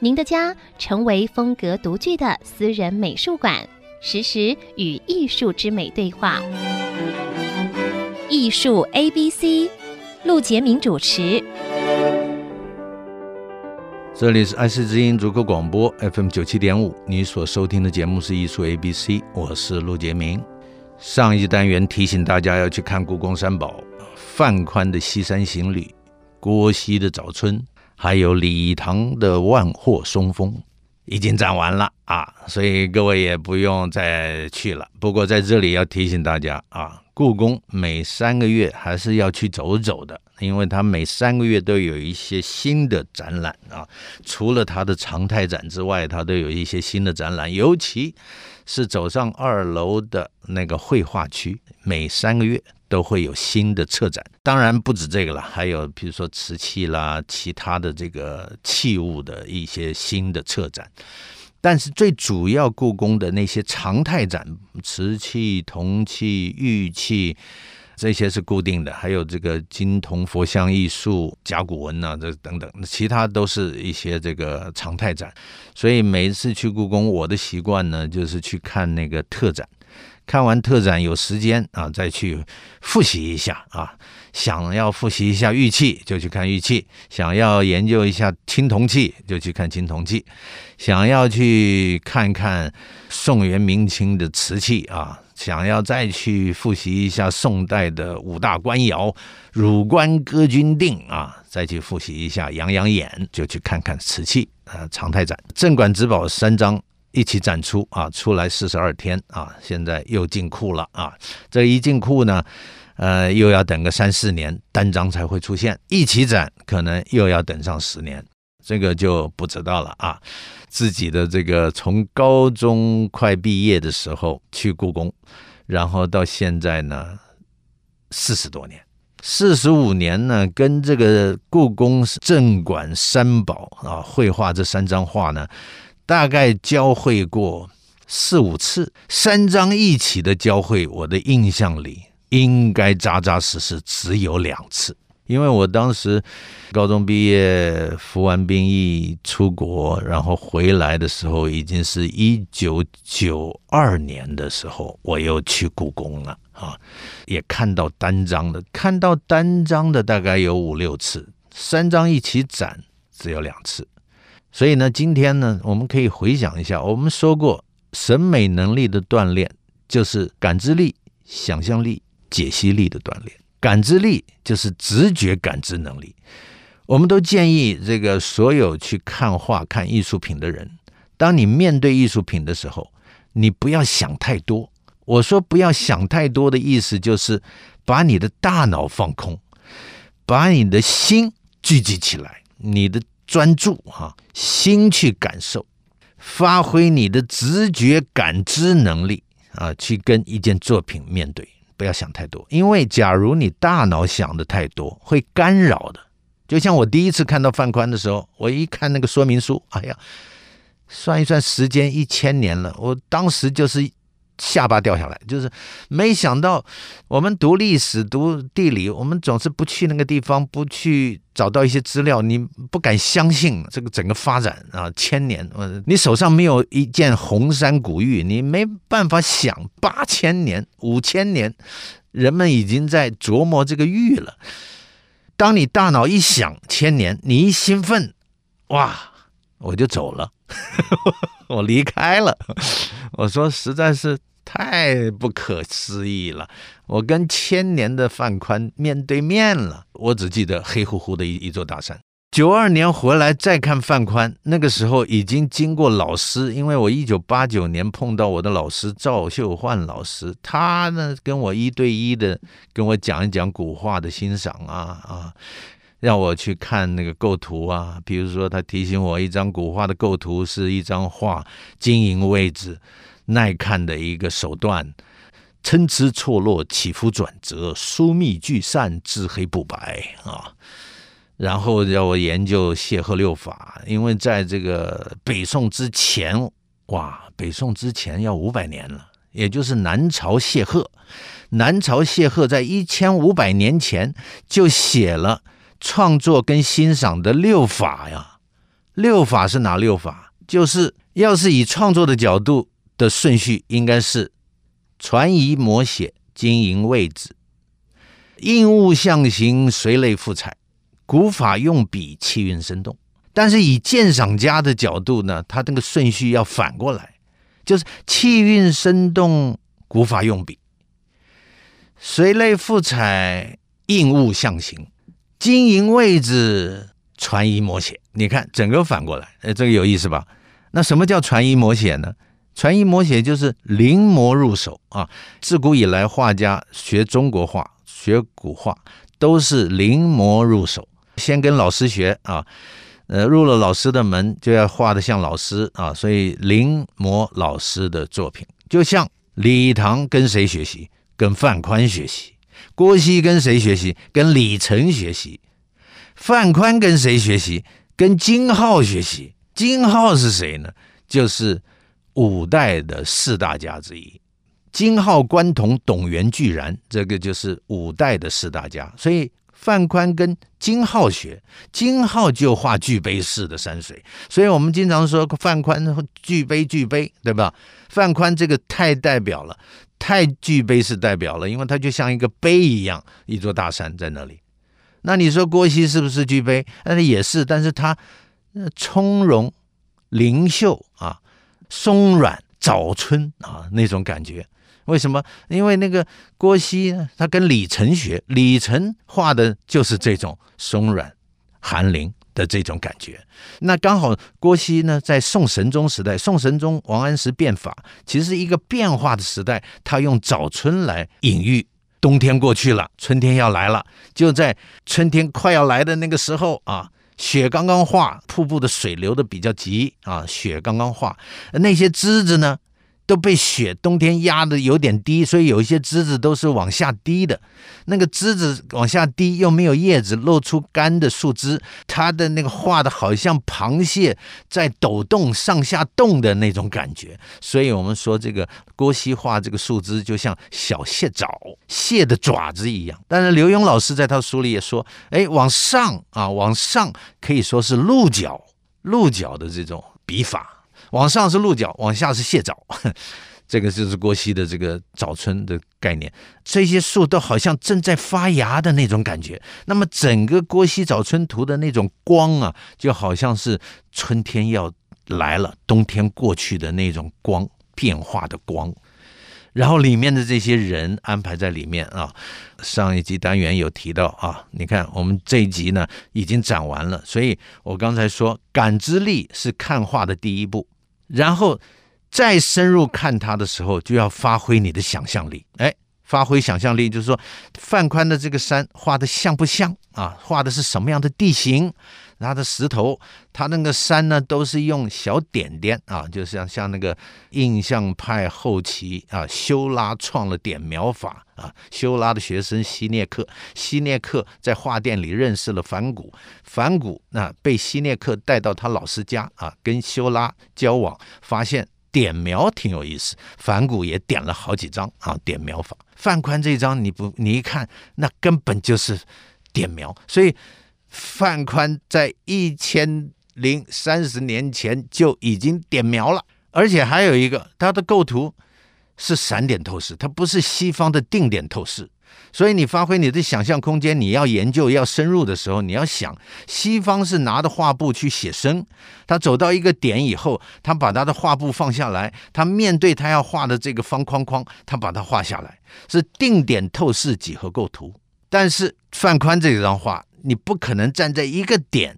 您的家成为风格独具的私人美术馆，实时与艺术之美对话。艺术 A B C，陆杰明主持。这里是爱思之音逐客广播 FM 九七点五，你所收听的节目是艺术 A B C，我是陆杰明。上一单元提醒大家要去看故宫三宝：范宽的《西山行旅》，郭熙的《早春》，还有李唐的《万壑松风》，已经展完了啊，所以各位也不用再去了。不过在这里要提醒大家啊，故宫每三个月还是要去走走的。因为它每三个月都有一些新的展览啊，除了它的常态展之外，它都有一些新的展览。尤其是走上二楼的那个绘画区，每三个月都会有新的策展。当然不止这个了，还有比如说瓷器啦，其他的这个器物的一些新的策展。但是最主要，故宫的那些常态展，瓷器、铜器、玉器。这些是固定的，还有这个金铜佛像艺术、甲骨文呐、啊，这等等，其他都是一些这个常态展。所以每一次去故宫，我的习惯呢，就是去看那个特展。看完特展，有时间啊，再去复习一下啊。想要复习一下玉器，就去看玉器；想要研究一下青铜器，就去看青铜器；想要去看看宋元明清的瓷器啊。想要再去复习一下宋代的五大官窑、汝官歌君定啊，再去复习一下养养眼，就去看看瓷器啊，常态展。镇馆之宝三张一起展出啊，出来四十二天啊，现在又进库了啊。这一进库呢，呃，又要等个三四年，单张才会出现。一起展可能又要等上十年，这个就不知道了啊。自己的这个从高中快毕业的时候去故宫，然后到现在呢，四十多年，四十五年呢，跟这个故宫镇馆三宝啊，绘画这三张画呢，大概交汇过四五次，三张一起的交汇，我的印象里应该扎扎实实只有两次。因为我当时高中毕业，服完兵役出国，然后回来的时候已经是一九九二年的时候，我又去故宫了啊，也看到单张的，看到单张的大概有五六次，三张一起展只有两次。所以呢，今天呢，我们可以回想一下，我们说过，审美能力的锻炼就是感知力、想象力、解析力的锻炼。感知力就是直觉感知能力。我们都建议这个所有去看画、看艺术品的人，当你面对艺术品的时候，你不要想太多。我说不要想太多的意思就是把你的大脑放空，把你的心聚集起来，你的专注哈，心去感受，发挥你的直觉感知能力啊，去跟一件作品面对。不要想太多，因为假如你大脑想的太多，会干扰的。就像我第一次看到范宽的时候，我一看那个说明书，哎呀，算一算时间，一千年了，我当时就是。下巴掉下来，就是没想到我们读历史、读地理，我们总是不去那个地方，不去找到一些资料，你不敢相信这个整个发展啊，千年，你手上没有一件红山古玉，你没办法想八千年、五千年，人们已经在琢磨这个玉了。当你大脑一想千年，你一兴奋，哇，我就走了，我离开了。我说实在是。太不可思议了！我跟千年的范宽面对面了。我只记得黑乎乎的一一座大山。九二年回来再看范宽，那个时候已经经过老师，因为我一九八九年碰到我的老师赵秀焕老师，他呢跟我一对一的跟我讲一讲古画的欣赏啊啊，让我去看那个构图啊，比如说他提醒我一张古画的构图是一张画，经营位置，耐看的一个手段，参差错落，起伏转折，疏密聚散，至黑不白啊。然后要我研究谢赫六法，因为在这个北宋之前，哇，北宋之前要五百年了，也就是南朝谢赫。南朝谢赫在一千五百年前就写了创作跟欣赏的六法呀。六法是哪六法？就是要是以创作的角度的顺序，应该是传移摹写、经营位置、应物象形、随类赋彩。古法用笔，气韵生动，但是以鉴赏家的角度呢，他这个顺序要反过来，就是气韵生动，古法用笔，随类赋彩，应物象形，经营位置，传移摹写。你看整个反过来，哎，这个有意思吧？那什么叫传移摹写呢？传移摹写就是临摹入手啊。自古以来，画家学中国画、学古画，都是临摹入手。先跟老师学啊，呃，入了老师的门就要画得像老师啊，所以临摹老师的作品，就像李唐跟谁学习？跟范宽学习。郭熙跟谁学习？跟李成学习。范宽跟谁学习？跟金浩学习。金浩是谁呢？就是五代的四大家之一。金浩、关同、董源、巨然，这个就是五代的四大家，所以。范宽跟金浩学，金浩就画巨碑式的山水，所以我们经常说范宽巨碑巨碑，对吧？范宽这个太代表了，太巨碑是代表了，因为它就像一个碑一样，一座大山在那里。那你说郭熙是不是巨碑？那也是，但是他从容灵秀啊，松软早春啊那种感觉。为什么？因为那个郭熙，他跟李成学，李成画的就是这种松软、寒灵的这种感觉。那刚好郭熙呢，在宋神宗时代，宋神宗王安石变法，其实一个变化的时代。他用早春来隐喻冬天过去了，春天要来了。就在春天快要来的那个时候啊，雪刚刚化，瀑布的水流的比较急啊，雪刚刚化，那些枝子呢，都被雪冬天压的有点低，所以有一些枝子都是往下滴的。那个枝子往下滴，又没有叶子，露出干的树枝，它的那个画的好像螃蟹在抖动、上下动的那种感觉。所以我们说这个郭熙画这个树枝就像小蟹爪、蟹的爪子一样。但是刘墉老师在他书里也说，哎，往上啊，往上可以说是鹿角、鹿角的这种笔法。往上是鹿角，往下是蟹爪，这个就是郭熙的这个早春的概念。这些树都好像正在发芽的那种感觉。那么整个郭熙早春图的那种光啊，就好像是春天要来了，冬天过去的那种光，变化的光。然后里面的这些人安排在里面啊，上一集单元有提到啊，你看我们这一集呢已经讲完了，所以我刚才说感知力是看画的第一步。然后再深入看它的时候，就要发挥你的想象力。哎，发挥想象力，就是说范宽的这个山画的像不像啊？画的是什么样的地形？它的石头，它那个山呢，都是用小点点啊，就像像那个印象派后期啊，修拉创了点描法啊。修拉的学生希涅克，希涅克在画店里认识了梵谷，梵谷那被希涅克带到他老师家啊，跟修拉交往，发现点描挺有意思，梵谷也点了好几张啊，点描法。范宽这张你不你一看，那根本就是点描，所以。范宽在一千零三十年前就已经点描了，而且还有一个，他的构图是散点透视，它不是西方的定点透视。所以你发挥你的想象空间，你要研究要深入的时候，你要想，西方是拿着画布去写生，他走到一个点以后，他把他的画布放下来，他面对他要画的这个方框框，他把它画下来，是定点透视几何构图。但是范宽这张画。你不可能站在一个点，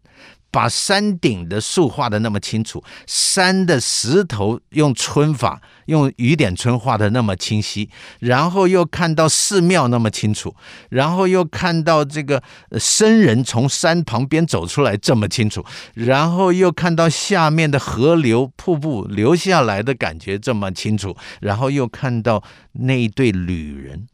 把山顶的树画的那么清楚，山的石头用皴法，用雨点皴画的那么清晰，然后又看到寺庙那么清楚，然后又看到这个僧人从山旁边走出来这么清楚，然后又看到下面的河流瀑布流下来的感觉这么清楚，然后又看到那一对旅人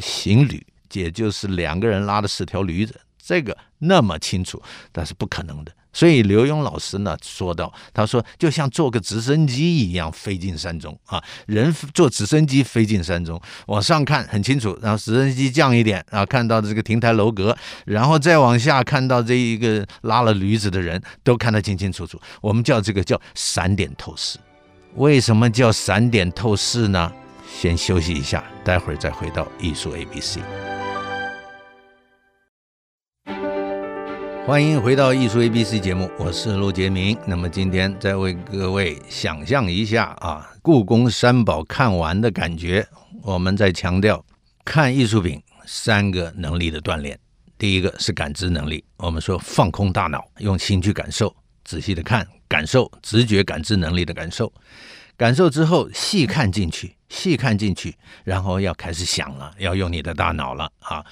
行旅，也就是两个人拉的十条驴子。这个那么清楚，那是不可能的。所以刘墉老师呢说到：“他说就像坐个直升机一样飞进山中啊，人坐直升机飞进山中，往上看很清楚，然后直升机降一点啊，看到这个亭台楼阁，然后再往下看到这一个拉了驴子的人都看得清清楚楚。我们叫这个叫闪点透视。为什么叫闪点透视呢？先休息一下，待会儿再回到艺术 ABC。”欢迎回到艺术 ABC 节目，我是陆杰明。那么今天再为各位想象一下啊，故宫三宝看完的感觉。我们再强调，看艺术品三个能力的锻炼。第一个是感知能力，我们说放空大脑，用心去感受，仔细的看，感受，直觉感知能力的感受。感受之后，细看进去，细看进去，然后要开始想了，要用你的大脑了啊。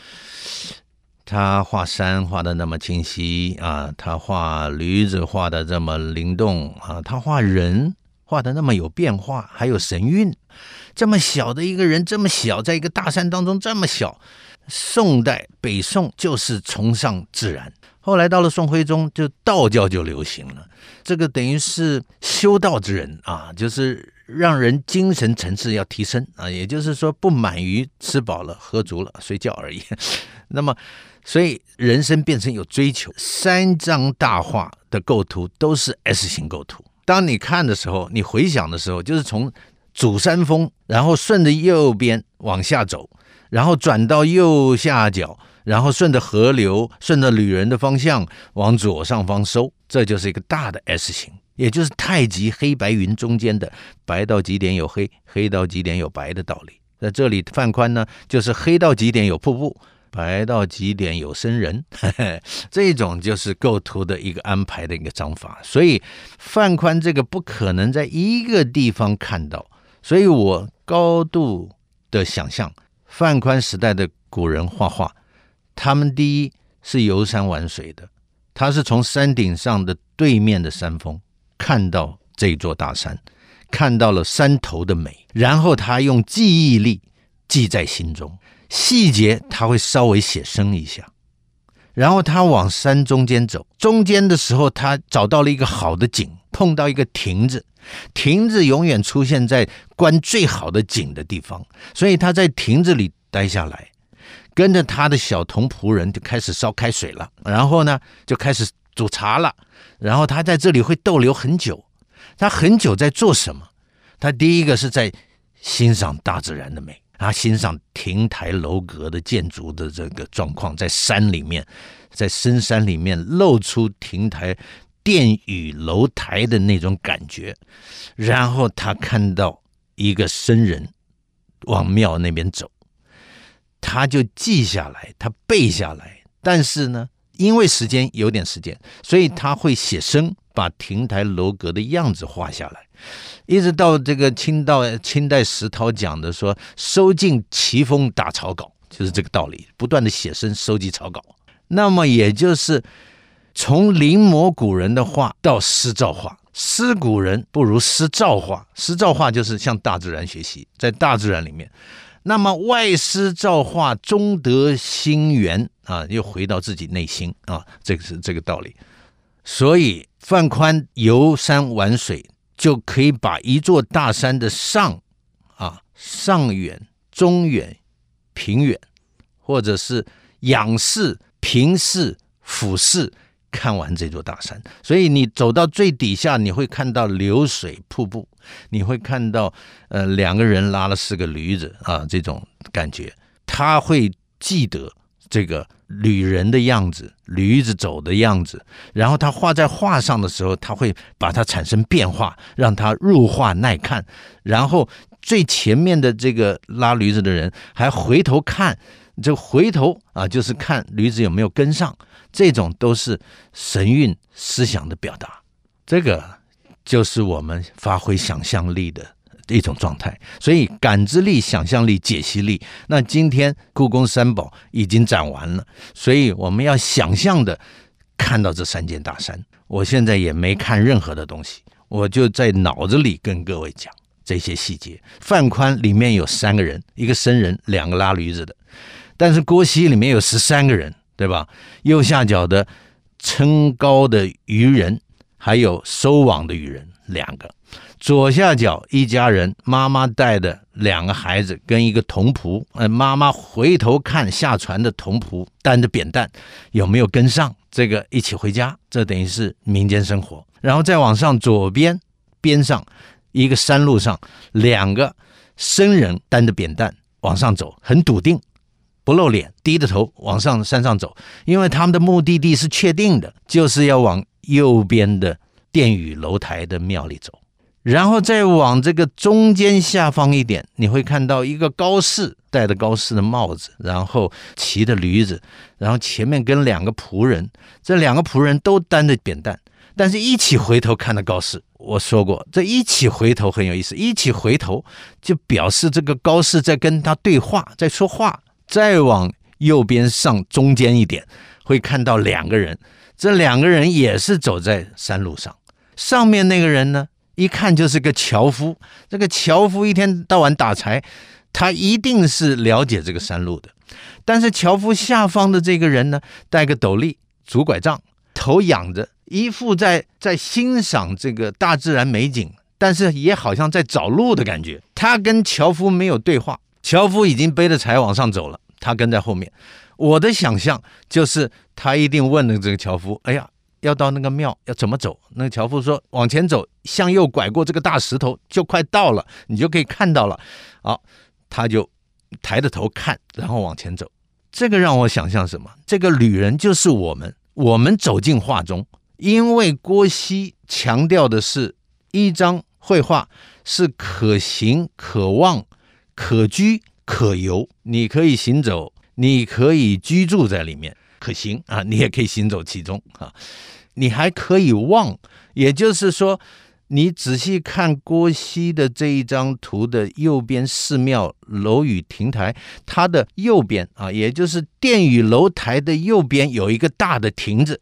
他画山画的那么清晰啊，他画驴子画的这么灵动啊，他画人画的那么有变化，还有神韵。这么小的一个人，这么小，在一个大山当中这么小。宋代北宋就是崇尚自然，后来到了宋徽宗，就道教就流行了。这个等于是修道之人啊，就是让人精神层次要提升啊，也就是说不满于吃饱了喝足了睡觉而已。那么。所以人生变成有追求，三张大画的构图都是 S 型构图。当你看的时候，你回想的时候，就是从主山峰，然后顺着右边往下走，然后转到右下角，然后顺着河流，顺着旅人的方向往左上方收，这就是一个大的 S 型，也就是太极黑白云中间的白到极点有黑，黑到极点有白的道理。在这里，范宽呢，就是黑到极点有瀑布。白到极点有僧人，呵呵，这种就是构图的一个安排的一个章法。所以范宽这个不可能在一个地方看到，所以我高度的想象，范宽时代的古人画画，他们第一是游山玩水的，他是从山顶上的对面的山峰看到这座大山，看到了山头的美，然后他用记忆力记在心中。细节他会稍微写生一下，然后他往山中间走，中间的时候他找到了一个好的景，碰到一个亭子，亭子永远出现在观最好的景的地方，所以他在亭子里待下来，跟着他的小童仆人就开始烧开水了，然后呢就开始煮茶了，然后他在这里会逗留很久，他很久在做什么？他第一个是在欣赏大自然的美。他欣赏亭台楼阁的建筑的这个状况，在山里面，在深山里面露出亭台、殿宇、楼台的那种感觉。然后他看到一个僧人往庙那边走，他就记下来，他背下来。但是呢，因为时间有点时间，所以他会写生，把亭台楼阁的样子画下来。一直到这个清道清代石涛讲的说，收尽奇峰打草稿，就是这个道理，不断的写生收集草稿。那么也就是从临摹古人的画到师造画，师古人不如师造画，师造画就是向大自然学习，在大自然里面。那么外师造化，终得心源啊，又回到自己内心啊，这个是这个道理。所以范宽游山玩水。就可以把一座大山的上啊上远、中远、平远，或者是仰视、平视、俯视看完这座大山。所以你走到最底下，你会看到流水瀑布，你会看到呃两个人拉了四个驴子啊这种感觉，他会记得这个。旅人的样子，驴子走的样子，然后他画在画上的时候，他会把它产生变化，让它入画耐看。然后最前面的这个拉驴子的人还回头看这回头啊，就是看驴子有没有跟上，这种都是神韵思想的表达。这个就是我们发挥想象力的一种状态。所以感知力、想象力、解析力。那今天故宫三宝已经展完了，所以我们要想象的看到这三件大山。我现在也没看任何的东西，我就在脑子里跟各位讲。这些细节，范宽里面有三个人，一个僧人，两个拉驴子的；但是郭熙里面有十三个人，对吧？右下角的撑高的渔人，还有收网的渔人两个；左下角一家人，妈妈带的两个孩子跟一个童仆，呃，妈妈回头看下船的童仆担着扁担有没有跟上，这个一起回家，这等于是民间生活。然后再往上，左边边上。一个山路上，两个僧人担着扁担往上走，很笃定，不露脸，低着头往上山上走，因为他们的目的地是确定的，就是要往右边的殿宇楼台的庙里走，然后再往这个中间下方一点，你会看到一个高士戴着高士的帽子，然后骑着驴子，然后前面跟两个仆人，这两个仆人都担着扁担。但是，一起回头看的高士，我说过，这一起回头很有意思。一起回头就表示这个高士在跟他对话，在说话。再往右边上中间一点，会看到两个人，这两个人也是走在山路上。上面那个人呢，一看就是个樵夫。这个樵夫一天到晚打柴，他一定是了解这个山路的。但是樵夫下方的这个人呢，带个斗笠，拄拐杖，头仰着。一副在在欣赏这个大自然美景，但是也好像在找路的感觉。他跟樵夫没有对话，樵夫已经背着柴往上走了，他跟在后面。我的想象就是，他一定问了这个樵夫：“哎呀，要到那个庙要怎么走？”那个樵夫说：“往前走，向右拐过这个大石头，就快到了，你就可以看到了。”好，他就抬着头看，然后往前走。这个让我想象什么？这个旅人就是我们，我们走进画中。因为郭熙强调的是一张绘画是可行、可望、可居、可游，你可以行走，你可以居住在里面，可行啊，你也可以行走其中啊，你还可以望，也就是说，你仔细看郭熙的这一张图的右边寺庙楼宇亭台，它的右边啊，也就是殿宇楼台的右边有一个大的亭子。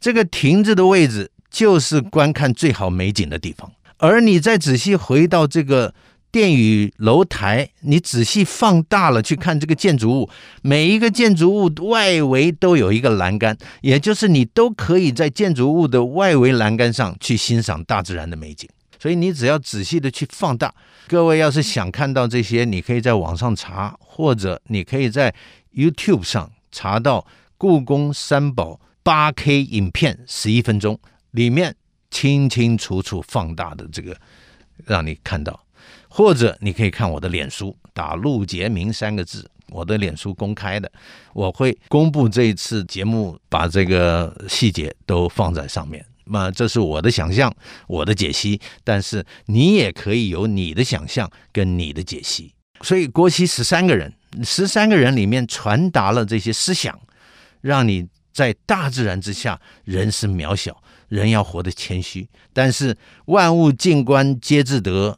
这个亭子的位置就是观看最好美景的地方，而你再仔细回到这个殿宇楼台，你仔细放大了去看这个建筑物，每一个建筑物外围都有一个栏杆，也就是你都可以在建筑物的外围栏杆上去欣赏大自然的美景。所以你只要仔细的去放大。各位要是想看到这些，你可以在网上查，或者你可以在 YouTube 上查到故宫三宝。八 K 影片十一分钟，里面清清楚楚放大的这个，让你看到，或者你可以看我的脸书，打陆杰明三个字，我的脸书公开的，我会公布这一次节目，把这个细节都放在上面。那这是我的想象，我的解析，但是你也可以有你的想象跟你的解析。所以郭熙十三个人，十三个人里面传达了这些思想，让你。在大自然之下，人是渺小，人要活得谦虚。但是万物静观皆自得，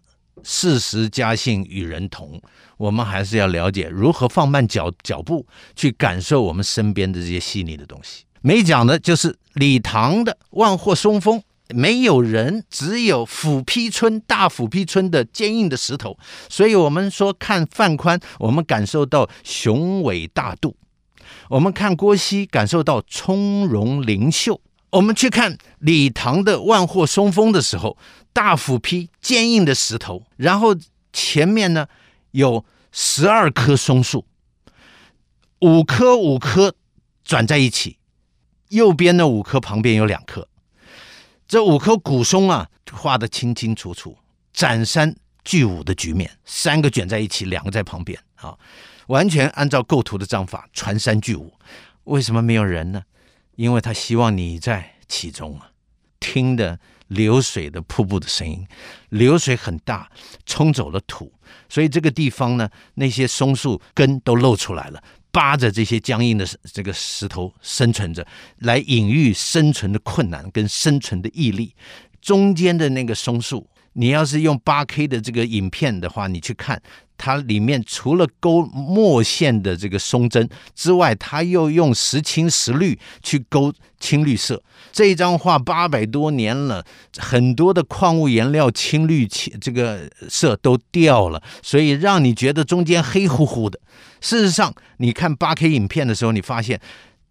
四时佳兴与人同。我们还是要了解如何放慢脚脚步，去感受我们身边的这些细腻的东西。没讲的就是李唐的万壑松风，没有人，只有斧劈村大斧劈村的坚硬的石头。所以我们说看范宽，我们感受到雄伟大度。我们看郭熙，感受到从容灵秀。我们去看李唐的万壑松风的时候，大斧劈坚硬的石头，然后前面呢有十二棵松树，五棵五棵转在一起，右边的五棵旁边有两棵，这五棵古松啊画的清清楚楚，斩山拒五的局面，三个卷在一起，两个在旁边啊。完全按照构图的章法，传山拒五。为什么没有人呢？因为他希望你在其中啊，听的流水的瀑布的声音，流水很大，冲走了土，所以这个地方呢，那些松树根都露出来了，扒着这些僵硬的这个石头生存着，来隐喻生存的困难跟生存的毅力。中间的那个松树，你要是用八 K 的这个影片的话，你去看。它里面除了勾墨线的这个松针之外，它又用石青、石绿去勾青绿色。这一张画八百多年了，很多的矿物颜料青绿青这个色都掉了，所以让你觉得中间黑乎乎的。事实上，你看八 K 影片的时候，你发现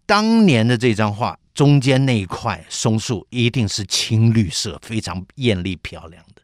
当年的这张画中间那一块松树一定是青绿色，非常艳丽漂亮的。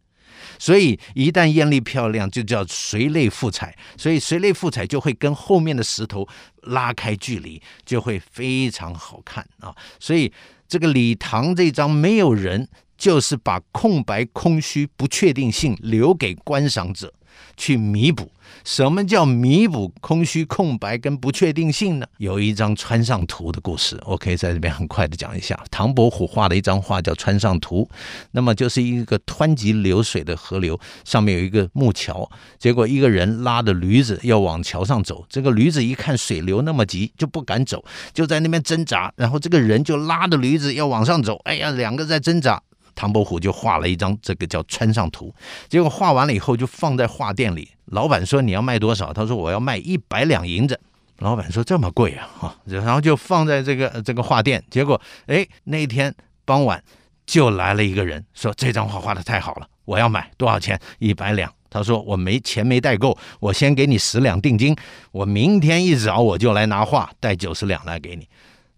所以一旦艳丽漂亮，就叫随类赋彩。所以随类赋彩就会跟后面的石头拉开距离，就会非常好看啊。所以这个礼堂这张没有人，就是把空白、空虚、不确定性留给观赏者。去弥补，什么叫弥补空虚、空白跟不确定性呢？有一张川上图的故事，我可以在这边很快的讲一下。唐伯虎画了一张画叫《川上图》，那么就是一个湍急流水的河流，上面有一个木桥，结果一个人拉着驴子要往桥上走，这个驴子一看水流那么急，就不敢走，就在那边挣扎，然后这个人就拉着驴子要往上走，哎呀，两个在挣扎。唐伯虎就画了一张这个叫《川上图》，结果画完了以后就放在画店里。老板说：“你要卖多少？”他说：“我要卖一百两银子。”老板说：“这么贵啊！”哈，然后就放在这个这个画店。结果，哎，那天傍晚就来了一个人，说：“这张画画的太好了，我要买多少钱？一百两。”他说：“我没钱没带够，我先给你十两定金，我明天一早我就来拿画，带九十两来给你。”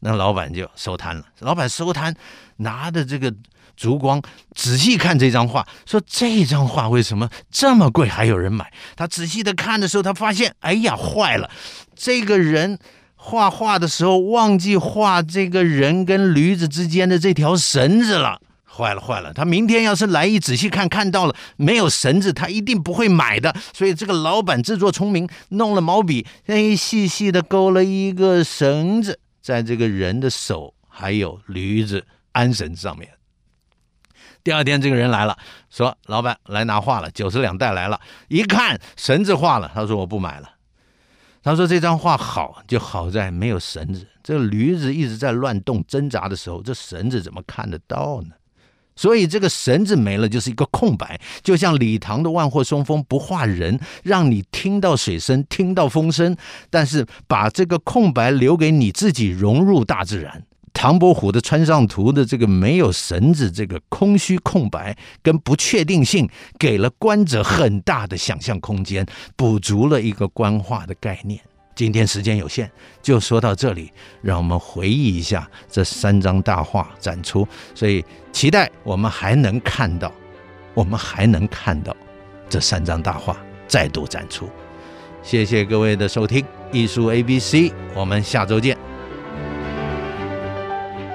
那老板就收摊了。老板收摊，拿着这个。烛光仔细看这张画，说这张画为什么这么贵，还有人买？他仔细的看的时候，他发现，哎呀，坏了！这个人画画的时候忘记画这个人跟驴子之间的这条绳子了，坏了，坏了！他明天要是来一仔细看，看到了没有绳子，他一定不会买的。所以这个老板自作聪明，弄了毛笔，哎，细细的勾了一个绳子，在这个人的手还有驴子安绳上面。第二天，这个人来了，说：“老板来拿画了，九十两带来了。一看绳子画了，他说我不买了。他说这张画好，就好在没有绳子。这驴子一直在乱动挣扎的时候，这绳子怎么看得到呢？所以这个绳子没了，就是一个空白。就像礼堂的万壑松风不画人，让你听到水声，听到风声，但是把这个空白留给你自己，融入大自然。”唐伯虎的川上图的这个没有绳子，这个空虚空白跟不确定性，给了观者很大的想象空间，补足了一个官画的概念。今天时间有限，就说到这里，让我们回忆一下这三张大画展出，所以期待我们还能看到，我们还能看到这三张大画再度展出。谢谢各位的收听，艺术 ABC，我们下周见。